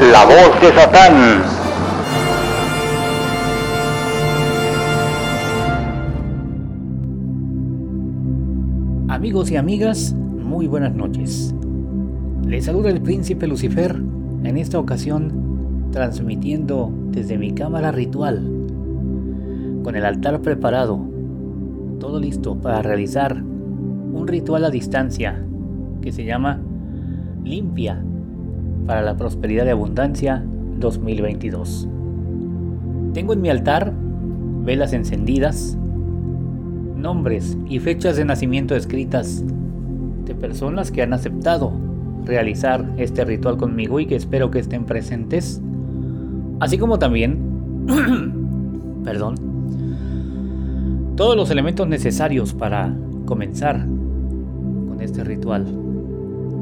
La voz de Satán. Amigos y amigas, muy buenas noches. Les saluda el príncipe Lucifer, en esta ocasión transmitiendo desde mi cámara ritual, con el altar preparado, todo listo para realizar un ritual a distancia que se llama Limpia para la Prosperidad y Abundancia 2022. Tengo en mi altar velas encendidas, nombres y fechas de nacimiento escritas de personas que han aceptado realizar este ritual conmigo y que espero que estén presentes, así como también, perdón, todos los elementos necesarios para comenzar con este ritual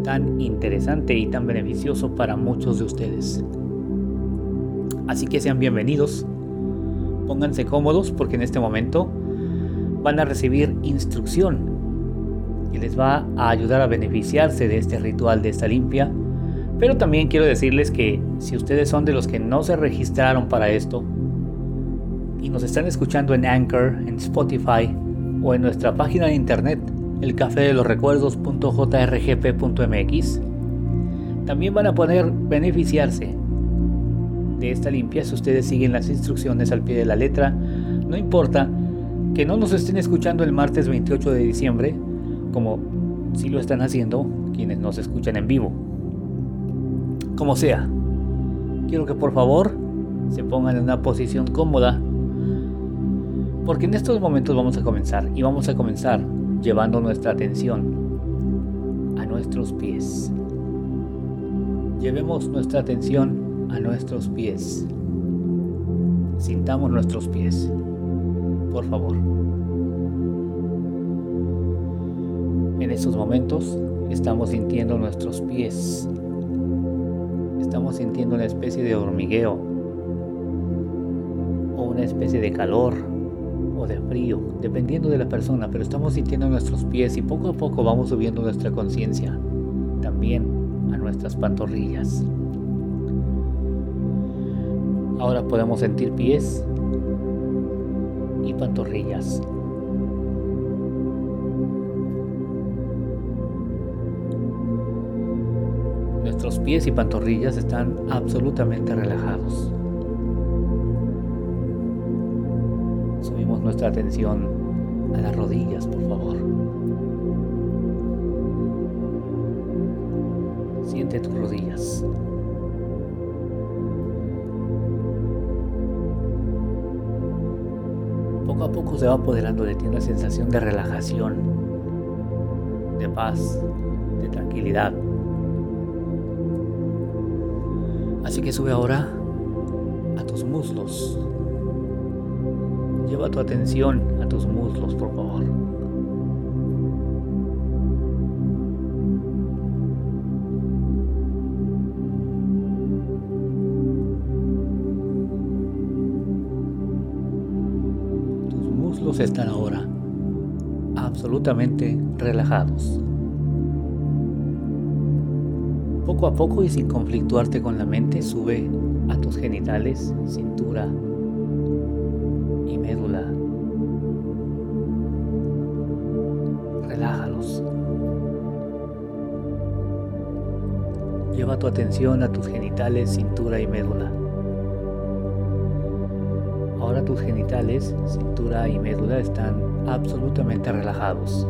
tan interesante y tan beneficioso para muchos de ustedes. Así que sean bienvenidos, pónganse cómodos porque en este momento van a recibir instrucción y les va a ayudar a beneficiarse de este ritual de esta limpia. Pero también quiero decirles que si ustedes son de los que no se registraron para esto y nos están escuchando en Anchor, en Spotify o en nuestra página de internet elcafedelosrecuerdos.jrgp.mx, también van a poder beneficiarse de esta limpia si ustedes siguen las instrucciones al pie de la letra. No importa que no nos estén escuchando el martes 28 de diciembre, como si lo están haciendo quienes nos escuchan en vivo. Como sea, quiero que por favor se pongan en una posición cómoda, porque en estos momentos vamos a comenzar y vamos a comenzar llevando nuestra atención a nuestros pies. Llevemos nuestra atención a nuestros pies. Sintamos nuestros pies. Por favor. En estos momentos estamos sintiendo nuestros pies. Estamos sintiendo una especie de hormigueo o una especie de calor de frío, dependiendo de la persona, pero estamos sintiendo nuestros pies y poco a poco vamos subiendo nuestra conciencia también a nuestras pantorrillas. Ahora podemos sentir pies y pantorrillas. Nuestros pies y pantorrillas están absolutamente relajados. Nuestra atención a las rodillas, por favor. Siente tus rodillas. Poco a poco se va apoderando de ti una sensación de relajación, de paz, de tranquilidad. Así que sube ahora a tus muslos. Lleva tu atención a tus muslos, por favor. Tus muslos están ahora absolutamente relajados. Poco a poco y sin conflictuarte con la mente, sube a tus genitales, cintura, Lleva tu atención a tus genitales, cintura y médula. Ahora tus genitales, cintura y médula están absolutamente relajados.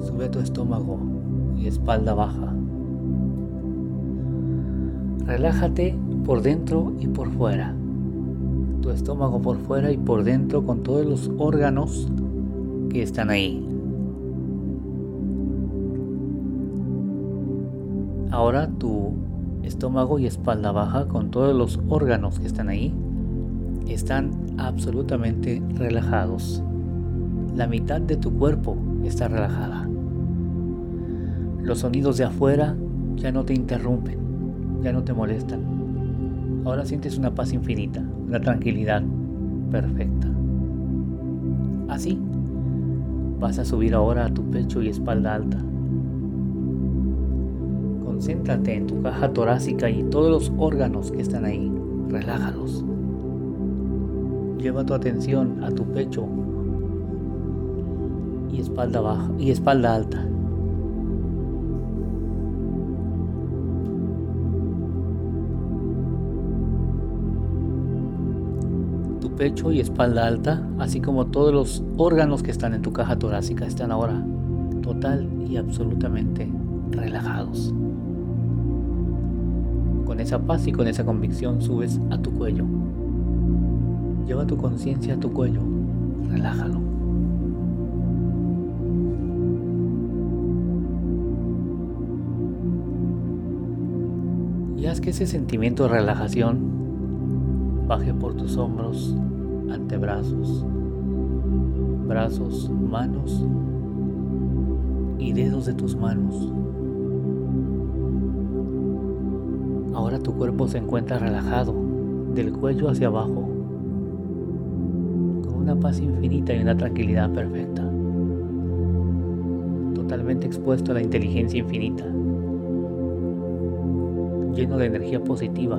Sube tu estómago y espalda baja. Relájate por dentro y por fuera. Tu estómago por fuera y por dentro con todos los órganos que están ahí. Ahora tu estómago y espalda baja con todos los órganos que están ahí están absolutamente relajados. La mitad de tu cuerpo está relajada. Los sonidos de afuera ya no te interrumpen ya no te molestan. Ahora sientes una paz infinita, una tranquilidad perfecta. Así, vas a subir ahora a tu pecho y espalda alta. Concéntrate en tu caja torácica y todos los órganos que están ahí. Relájalos. Lleva tu atención a tu pecho y espalda baja y espalda alta. Pecho y espalda alta, así como todos los órganos que están en tu caja torácica, están ahora total y absolutamente relajados. Con esa paz y con esa convicción subes a tu cuello. Lleva tu conciencia a tu cuello. Relájalo. Y haz que ese sentimiento de relajación baje por tus hombros, antebrazos, brazos, manos y dedos de tus manos. Ahora tu cuerpo se encuentra relajado, del cuello hacia abajo, con una paz infinita y una tranquilidad perfecta, totalmente expuesto a la inteligencia infinita, lleno de energía positiva.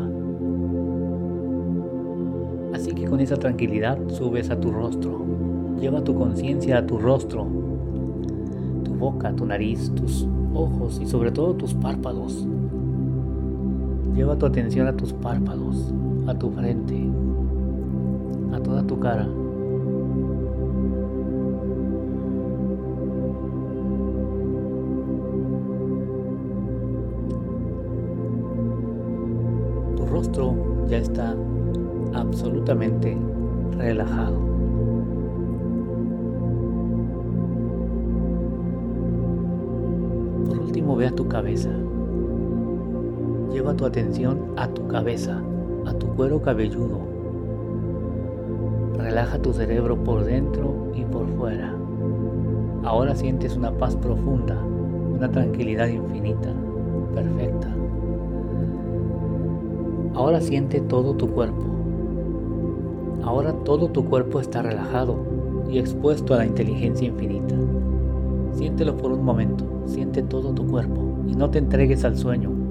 Así que con esa tranquilidad subes a tu rostro, lleva tu conciencia a tu rostro, tu boca, tu nariz, tus ojos y sobre todo tus párpados. Lleva tu atención a tus párpados, a tu frente, a toda tu cara. Tu rostro ya está absolutamente relajado. Por último, ve a tu cabeza. Lleva tu atención a tu cabeza, a tu cuero cabelludo. Relaja tu cerebro por dentro y por fuera. Ahora sientes una paz profunda, una tranquilidad infinita, perfecta. Ahora siente todo tu cuerpo. Ahora todo tu cuerpo está relajado y expuesto a la inteligencia infinita. Siéntelo por un momento, siente todo tu cuerpo y no te entregues al sueño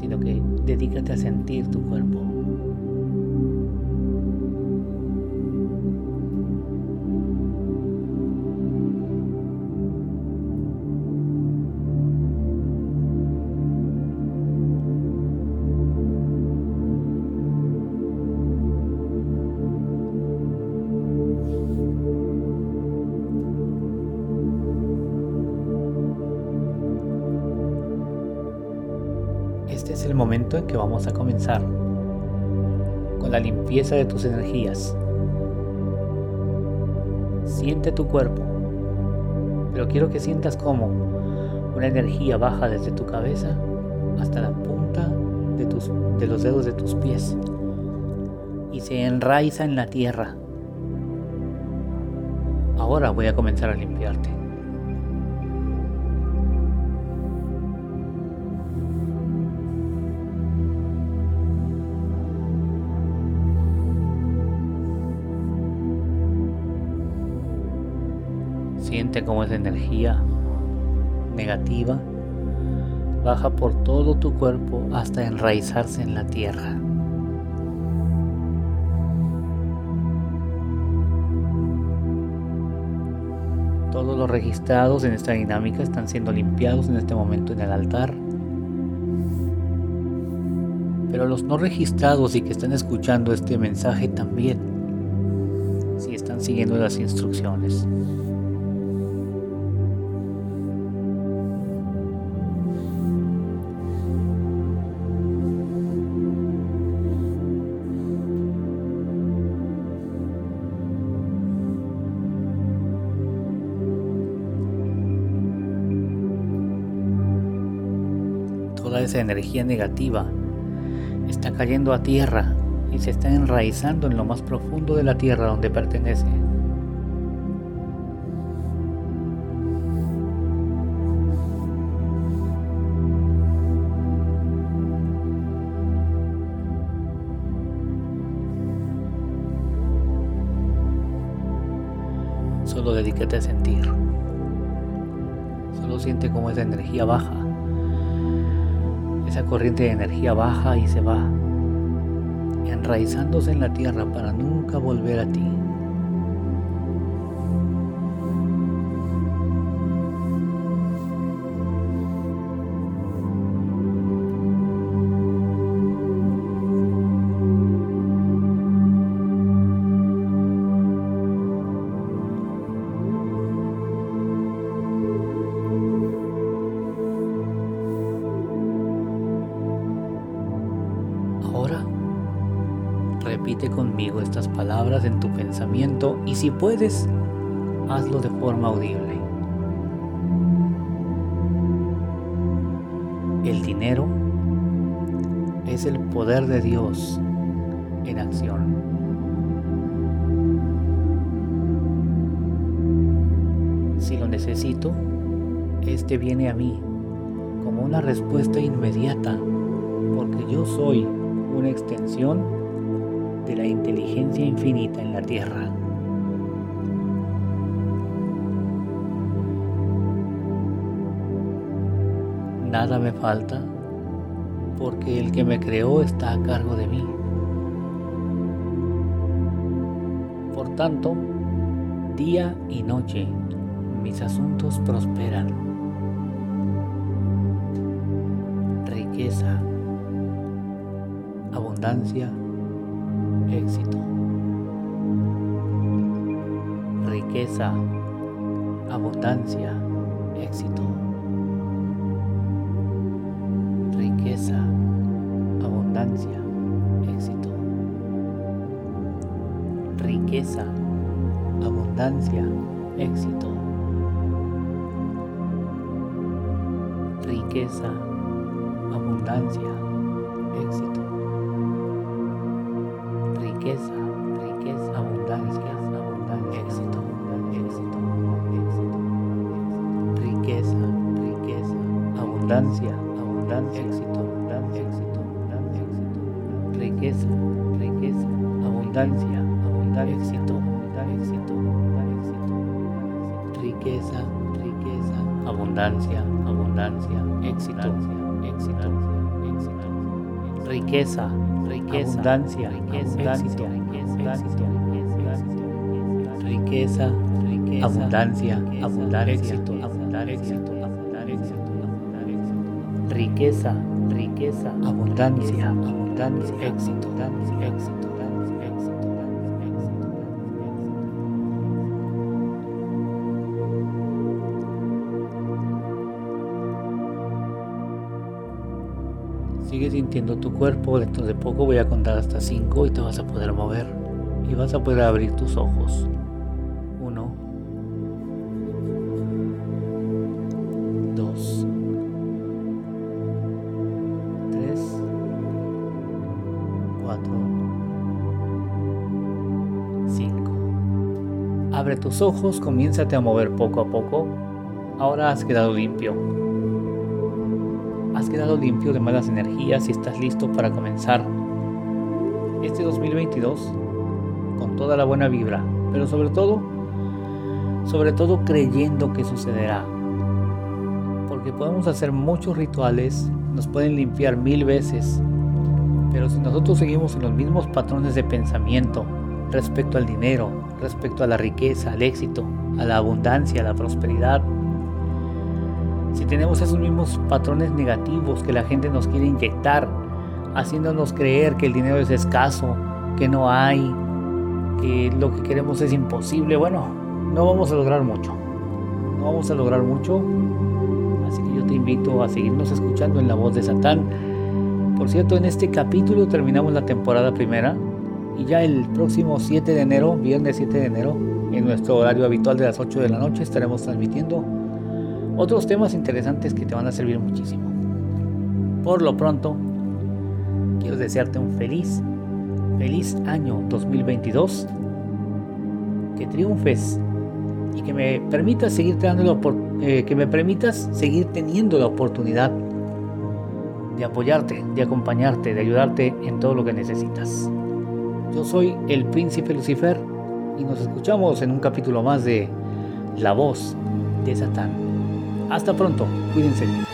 sino que dedícate a sentir tu cuerpo. Momento en que vamos a comenzar con la limpieza de tus energías. Siente tu cuerpo, pero quiero que sientas como una energía baja desde tu cabeza hasta la punta de, tus, de los dedos de tus pies y se enraiza en la tierra. Ahora voy a comenzar a limpiarte. Siente cómo esa energía negativa baja por todo tu cuerpo hasta enraizarse en la tierra. Todos los registrados en esta dinámica están siendo limpiados en este momento en el altar. Pero los no registrados y que están escuchando este mensaje también, si están siguiendo las instrucciones. esa energía negativa está cayendo a tierra y se está enraizando en lo más profundo de la tierra donde pertenece. Solo dedícate a sentir. Solo siente cómo esa energía baja. Esa corriente de energía baja y se va, enraizándose en la tierra para nunca volver a ti. Conmigo estas palabras en tu pensamiento y si puedes, hazlo de forma audible. El dinero es el poder de Dios en acción. Si lo necesito, este viene a mí como una respuesta inmediata, porque yo soy una extensión de la inteligencia infinita en la Tierra. Nada me falta porque el que me creó está a cargo de mí. Por tanto, día y noche mis asuntos prosperan. Riqueza, abundancia, éxito, riqueza, abundancia, éxito, riqueza, abundancia, éxito, riqueza, abundancia, éxito, riqueza, abundancia, éxito riqueza, riqueza, abundancia, abundancia, éxito, éxito, éxito, riqueza, riqueza, abundancia, abundancia, éxito, abundancia, éxito, abundancia, éxito, riqueza, riqueza, abundancia, abundancia, éxito, éxito, éxito, riqueza, riqueza, abundancia, abundancia, éxito, éxito, riqueza, riqueza, abundancia, riqueza, riqueza, riqueza, abundancia, abundancia, éxito, abundancia, riqueza, riqueza, abundancia, abundancia, éxito, éxito, éxito. Sintiendo tu cuerpo, dentro de poco voy a contar hasta 5 y te vas a poder mover y vas a poder abrir tus ojos. 1, 2, 3, 4, 5. Abre tus ojos, comiénzate a mover poco a poco. Ahora has quedado limpio has quedado limpio de malas energías y estás listo para comenzar este 2022 con toda la buena vibra, pero sobre todo, sobre todo creyendo que sucederá. Porque podemos hacer muchos rituales, nos pueden limpiar mil veces, pero si nosotros seguimos en los mismos patrones de pensamiento respecto al dinero, respecto a la riqueza, al éxito, a la abundancia, a la prosperidad, tenemos esos mismos patrones negativos que la gente nos quiere inyectar, haciéndonos creer que el dinero es escaso, que no hay, que lo que queremos es imposible, bueno, no vamos a lograr mucho. No vamos a lograr mucho. Así que yo te invito a seguirnos escuchando en la voz de Satán. Por cierto, en este capítulo terminamos la temporada primera y ya el próximo 7 de enero, viernes 7 de enero, en nuestro horario habitual de las 8 de la noche estaremos transmitiendo otros temas interesantes que te van a servir muchísimo. Por lo pronto, quiero desearte un feliz, feliz año 2022, que triunfes y que me permitas seguir eh, que me permitas seguir teniendo la oportunidad de apoyarte, de acompañarte, de ayudarte en todo lo que necesitas. Yo soy el príncipe Lucifer y nos escuchamos en un capítulo más de la voz de Satán. Hasta pronto, cuídense.